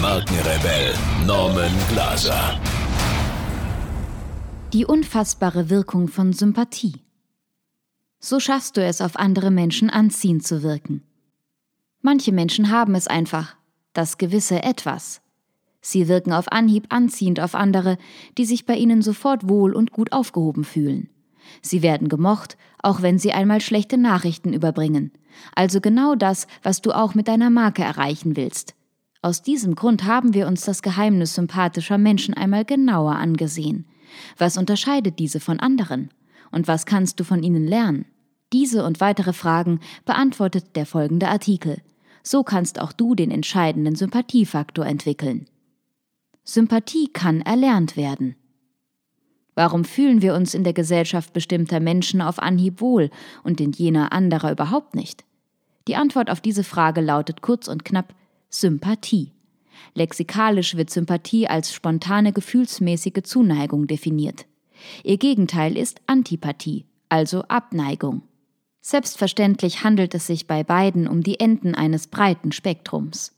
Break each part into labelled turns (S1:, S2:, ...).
S1: Markenrebell Norman Glaser.
S2: Die unfassbare Wirkung von Sympathie. So schaffst du es, auf andere Menschen anziehend zu wirken. Manche Menschen haben es einfach, das gewisse Etwas. Sie wirken auf Anhieb anziehend auf andere, die sich bei ihnen sofort wohl und gut aufgehoben fühlen. Sie werden gemocht, auch wenn sie einmal schlechte Nachrichten überbringen. Also genau das, was du auch mit deiner Marke erreichen willst. Aus diesem Grund haben wir uns das Geheimnis sympathischer Menschen einmal genauer angesehen. Was unterscheidet diese von anderen? Und was kannst du von ihnen lernen? Diese und weitere Fragen beantwortet der folgende Artikel. So kannst auch du den entscheidenden Sympathiefaktor entwickeln. Sympathie kann erlernt werden. Warum fühlen wir uns in der Gesellschaft bestimmter Menschen auf Anhieb wohl und in jener anderer überhaupt nicht? Die Antwort auf diese Frage lautet kurz und knapp Sympathie. Lexikalisch wird Sympathie als spontane gefühlsmäßige Zuneigung definiert. Ihr Gegenteil ist Antipathie, also Abneigung. Selbstverständlich handelt es sich bei beiden um die Enden eines breiten Spektrums.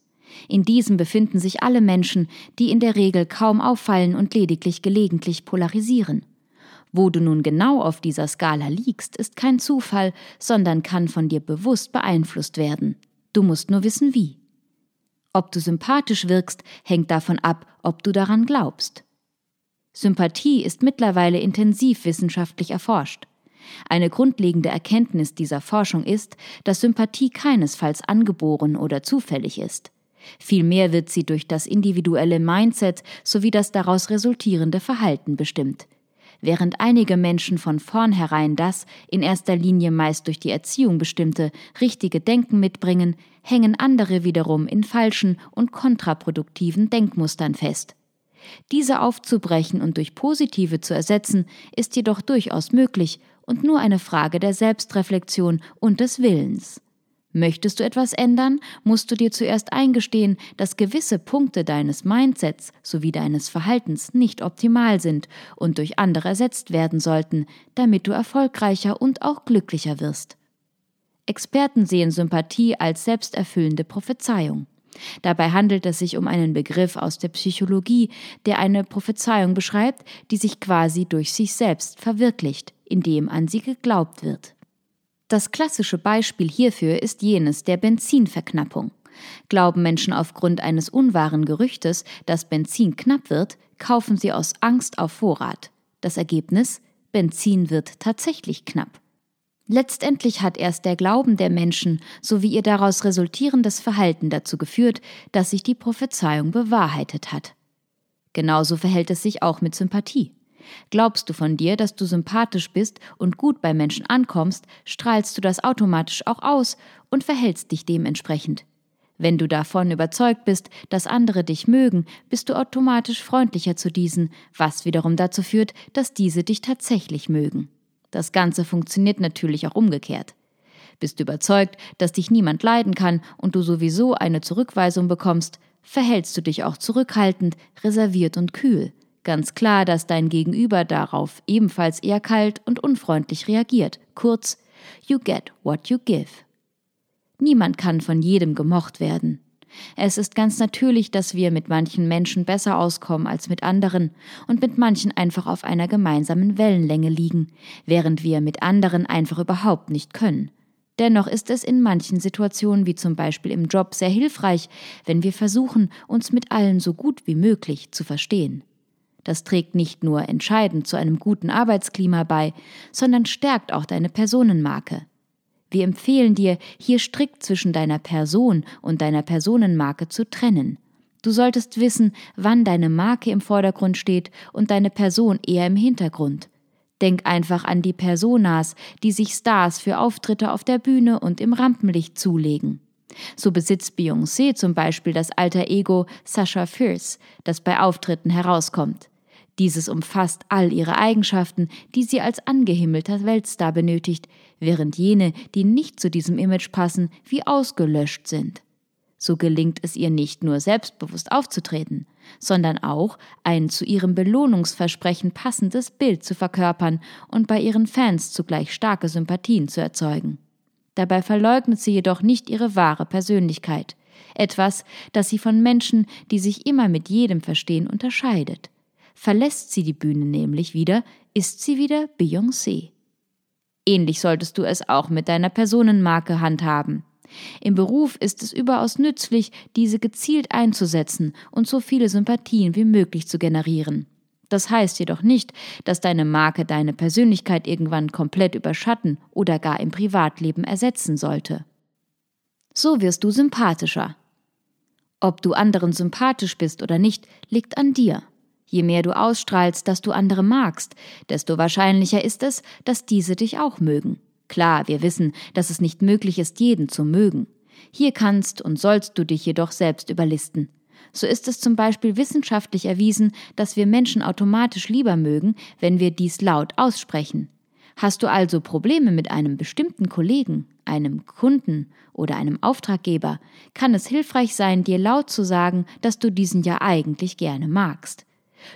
S2: In diesem befinden sich alle Menschen, die in der Regel kaum auffallen und lediglich gelegentlich polarisieren. Wo du nun genau auf dieser Skala liegst, ist kein Zufall, sondern kann von dir bewusst beeinflusst werden. Du musst nur wissen wie. Ob du sympathisch wirkst, hängt davon ab, ob du daran glaubst. Sympathie ist mittlerweile intensiv wissenschaftlich erforscht. Eine grundlegende Erkenntnis dieser Forschung ist, dass Sympathie keinesfalls angeboren oder zufällig ist. Vielmehr wird sie durch das individuelle Mindset sowie das daraus resultierende Verhalten bestimmt. Während einige Menschen von vornherein das, in erster Linie meist durch die Erziehung bestimmte, richtige Denken mitbringen, hängen andere wiederum in falschen und kontraproduktiven Denkmustern fest. Diese aufzubrechen und durch positive zu ersetzen, ist jedoch durchaus möglich und nur eine Frage der Selbstreflexion und des Willens. Möchtest du etwas ändern, musst du dir zuerst eingestehen, dass gewisse Punkte deines Mindsets sowie deines Verhaltens nicht optimal sind und durch andere ersetzt werden sollten, damit du erfolgreicher und auch glücklicher wirst. Experten sehen Sympathie als selbsterfüllende Prophezeiung. Dabei handelt es sich um einen Begriff aus der Psychologie, der eine Prophezeiung beschreibt, die sich quasi durch sich selbst verwirklicht, indem an sie geglaubt wird. Das klassische Beispiel hierfür ist jenes der Benzinverknappung. Glauben Menschen aufgrund eines unwahren Gerüchtes, dass Benzin knapp wird, kaufen sie aus Angst auf Vorrat. Das Ergebnis? Benzin wird tatsächlich knapp. Letztendlich hat erst der Glauben der Menschen sowie ihr daraus resultierendes Verhalten dazu geführt, dass sich die Prophezeiung bewahrheitet hat. Genauso verhält es sich auch mit Sympathie. Glaubst du von dir, dass du sympathisch bist und gut bei Menschen ankommst, strahlst du das automatisch auch aus und verhältst dich dementsprechend. Wenn du davon überzeugt bist, dass andere dich mögen, bist du automatisch freundlicher zu diesen, was wiederum dazu führt, dass diese dich tatsächlich mögen. Das Ganze funktioniert natürlich auch umgekehrt. Bist du überzeugt, dass dich niemand leiden kann und du sowieso eine Zurückweisung bekommst, verhältst du dich auch zurückhaltend, reserviert und kühl. Ganz klar, dass dein Gegenüber darauf ebenfalls eher kalt und unfreundlich reagiert. Kurz, you get what you give. Niemand kann von jedem gemocht werden. Es ist ganz natürlich, dass wir mit manchen Menschen besser auskommen als mit anderen und mit manchen einfach auf einer gemeinsamen Wellenlänge liegen, während wir mit anderen einfach überhaupt nicht können. Dennoch ist es in manchen Situationen, wie zum Beispiel im Job, sehr hilfreich, wenn wir versuchen, uns mit allen so gut wie möglich zu verstehen. Das trägt nicht nur entscheidend zu einem guten Arbeitsklima bei, sondern stärkt auch deine Personenmarke. Wir empfehlen dir, hier strikt zwischen deiner Person und deiner Personenmarke zu trennen. Du solltest wissen, wann deine Marke im Vordergrund steht und deine Person eher im Hintergrund. Denk einfach an die Personas, die sich Stars für Auftritte auf der Bühne und im Rampenlicht zulegen. So besitzt Beyoncé zum Beispiel das alter Ego Sasha Fierce, das bei Auftritten herauskommt. Dieses umfasst all ihre Eigenschaften, die sie als angehimmelter Weltstar benötigt, während jene, die nicht zu diesem Image passen, wie ausgelöscht sind. So gelingt es ihr nicht nur selbstbewusst aufzutreten, sondern auch ein zu ihrem Belohnungsversprechen passendes Bild zu verkörpern und bei ihren Fans zugleich starke Sympathien zu erzeugen. Dabei verleugnet sie jedoch nicht ihre wahre Persönlichkeit, etwas, das sie von Menschen, die sich immer mit jedem verstehen, unterscheidet. Verlässt sie die Bühne nämlich wieder, ist sie wieder Beyoncé. Ähnlich solltest du es auch mit deiner Personenmarke handhaben. Im Beruf ist es überaus nützlich, diese gezielt einzusetzen und so viele Sympathien wie möglich zu generieren. Das heißt jedoch nicht, dass deine Marke deine Persönlichkeit irgendwann komplett überschatten oder gar im Privatleben ersetzen sollte. So wirst du sympathischer. Ob du anderen sympathisch bist oder nicht, liegt an dir. Je mehr du ausstrahlst, dass du andere magst, desto wahrscheinlicher ist es, dass diese dich auch mögen. Klar, wir wissen, dass es nicht möglich ist, jeden zu mögen. Hier kannst und sollst du dich jedoch selbst überlisten. So ist es zum Beispiel wissenschaftlich erwiesen, dass wir Menschen automatisch lieber mögen, wenn wir dies laut aussprechen. Hast du also Probleme mit einem bestimmten Kollegen, einem Kunden oder einem Auftraggeber, kann es hilfreich sein, dir laut zu sagen, dass du diesen ja eigentlich gerne magst.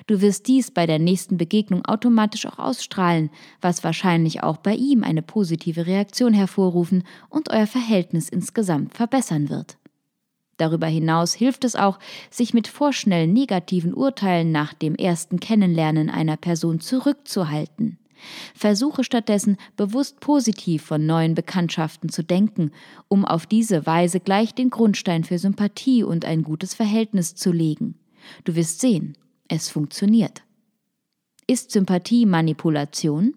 S2: Du wirst dies bei der nächsten Begegnung automatisch auch ausstrahlen, was wahrscheinlich auch bei ihm eine positive Reaktion hervorrufen und euer Verhältnis insgesamt verbessern wird. Darüber hinaus hilft es auch, sich mit vorschnell negativen Urteilen nach dem ersten Kennenlernen einer Person zurückzuhalten. Versuche stattdessen bewusst positiv von neuen Bekanntschaften zu denken, um auf diese Weise gleich den Grundstein für Sympathie und ein gutes Verhältnis zu legen. Du wirst sehen, es funktioniert. Ist Sympathie Manipulation?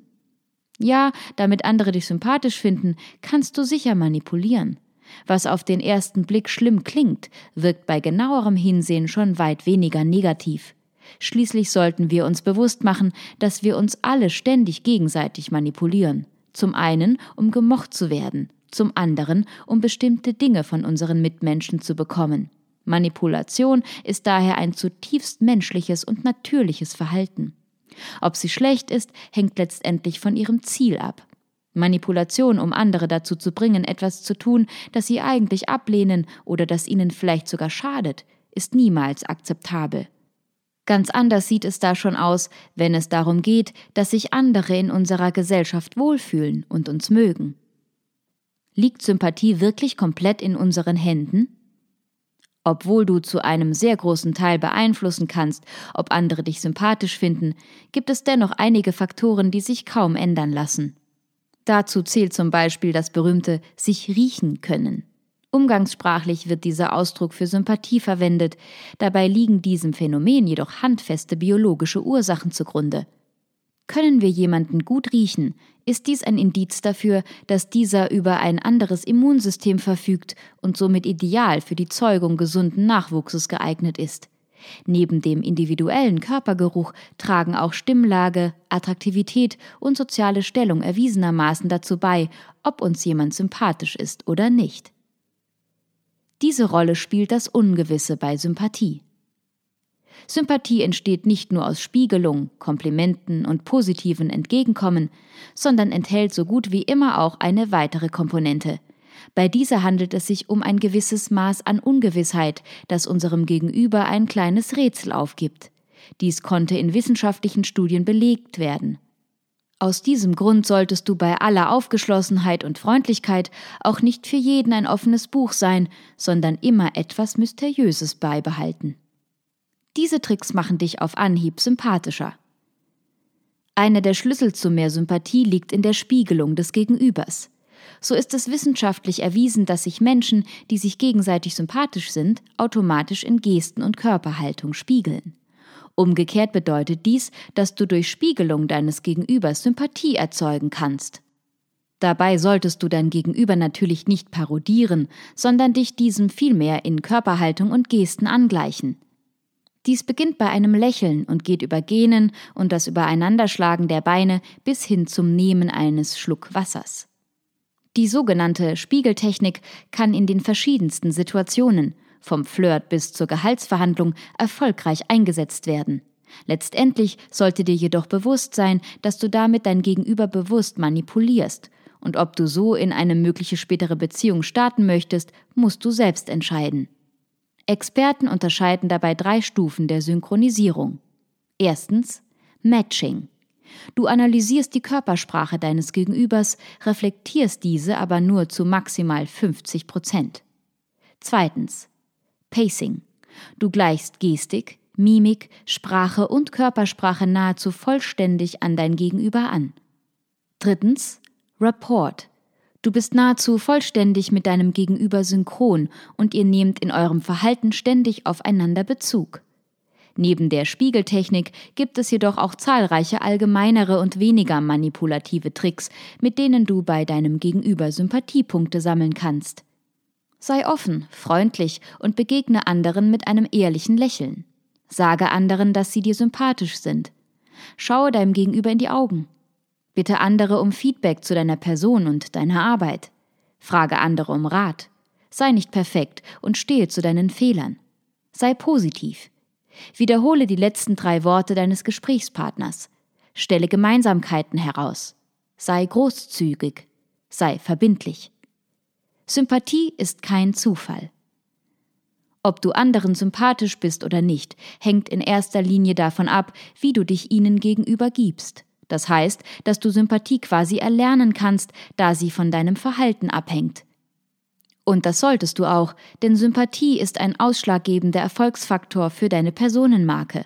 S2: Ja, damit andere dich sympathisch finden, kannst du sicher manipulieren. Was auf den ersten Blick schlimm klingt, wirkt bei genauerem Hinsehen schon weit weniger negativ. Schließlich sollten wir uns bewusst machen, dass wir uns alle ständig gegenseitig manipulieren. Zum einen, um gemocht zu werden, zum anderen, um bestimmte Dinge von unseren Mitmenschen zu bekommen. Manipulation ist daher ein zutiefst menschliches und natürliches Verhalten. Ob sie schlecht ist, hängt letztendlich von ihrem Ziel ab. Manipulation, um andere dazu zu bringen, etwas zu tun, das sie eigentlich ablehnen oder das ihnen vielleicht sogar schadet, ist niemals akzeptabel. Ganz anders sieht es da schon aus, wenn es darum geht, dass sich andere in unserer Gesellschaft wohlfühlen und uns mögen. Liegt Sympathie wirklich komplett in unseren Händen? Obwohl du zu einem sehr großen Teil beeinflussen kannst, ob andere dich sympathisch finden, gibt es dennoch einige Faktoren, die sich kaum ändern lassen. Dazu zählt zum Beispiel das berühmte sich riechen können. Umgangssprachlich wird dieser Ausdruck für Sympathie verwendet, dabei liegen diesem Phänomen jedoch handfeste biologische Ursachen zugrunde. Können wir jemanden gut riechen, ist dies ein Indiz dafür, dass dieser über ein anderes Immunsystem verfügt und somit ideal für die Zeugung gesunden Nachwuchses geeignet ist. Neben dem individuellen Körpergeruch tragen auch Stimmlage, Attraktivität und soziale Stellung erwiesenermaßen dazu bei, ob uns jemand sympathisch ist oder nicht. Diese Rolle spielt das Ungewisse bei Sympathie. Sympathie entsteht nicht nur aus Spiegelung, Komplimenten und positiven Entgegenkommen, sondern enthält so gut wie immer auch eine weitere Komponente, bei dieser handelt es sich um ein gewisses Maß an Ungewissheit, das unserem Gegenüber ein kleines Rätsel aufgibt. Dies konnte in wissenschaftlichen Studien belegt werden. Aus diesem Grund solltest du bei aller Aufgeschlossenheit und Freundlichkeit auch nicht für jeden ein offenes Buch sein, sondern immer etwas Mysteriöses beibehalten. Diese Tricks machen dich auf Anhieb sympathischer. Einer der Schlüssel zu mehr Sympathie liegt in der Spiegelung des Gegenübers so ist es wissenschaftlich erwiesen, dass sich Menschen, die sich gegenseitig sympathisch sind, automatisch in Gesten und Körperhaltung spiegeln. Umgekehrt bedeutet dies, dass du durch Spiegelung deines Gegenübers Sympathie erzeugen kannst. Dabei solltest du dein Gegenüber natürlich nicht parodieren, sondern dich diesem vielmehr in Körperhaltung und Gesten angleichen. Dies beginnt bei einem Lächeln und geht über Genen und das Übereinanderschlagen der Beine bis hin zum Nehmen eines Schluck Wassers. Die sogenannte Spiegeltechnik kann in den verschiedensten Situationen, vom Flirt bis zur Gehaltsverhandlung, erfolgreich eingesetzt werden. Letztendlich sollte dir jedoch bewusst sein, dass du damit dein Gegenüber bewusst manipulierst. Und ob du so in eine mögliche spätere Beziehung starten möchtest, musst du selbst entscheiden. Experten unterscheiden dabei drei Stufen der Synchronisierung. Erstens Matching. Du analysierst die Körpersprache deines Gegenübers, reflektierst diese aber nur zu maximal 50 Prozent. Zweitens Pacing. Du gleichst Gestik, Mimik, Sprache und Körpersprache nahezu vollständig an dein Gegenüber an. Drittens, Rapport. Du bist nahezu vollständig mit deinem Gegenüber synchron und ihr nehmt in eurem Verhalten ständig aufeinander Bezug. Neben der Spiegeltechnik gibt es jedoch auch zahlreiche allgemeinere und weniger manipulative Tricks, mit denen du bei deinem Gegenüber Sympathiepunkte sammeln kannst. Sei offen, freundlich und begegne anderen mit einem ehrlichen Lächeln. Sage anderen, dass sie dir sympathisch sind. Schaue deinem Gegenüber in die Augen. Bitte andere um Feedback zu deiner Person und deiner Arbeit. Frage andere um Rat. Sei nicht perfekt und stehe zu deinen Fehlern. Sei positiv. Wiederhole die letzten drei Worte deines Gesprächspartners. Stelle Gemeinsamkeiten heraus. Sei großzügig. Sei verbindlich. Sympathie ist kein Zufall. Ob du anderen sympathisch bist oder nicht, hängt in erster Linie davon ab, wie du dich ihnen gegenüber gibst. Das heißt, dass du Sympathie quasi erlernen kannst, da sie von deinem Verhalten abhängt. Und das solltest du auch, denn Sympathie ist ein ausschlaggebender Erfolgsfaktor für deine Personenmarke.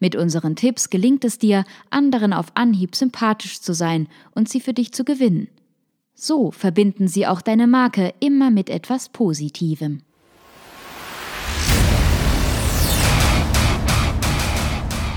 S2: Mit unseren Tipps gelingt es dir, anderen auf Anhieb sympathisch zu sein und sie für dich zu gewinnen. So verbinden sie auch deine Marke immer mit etwas Positivem.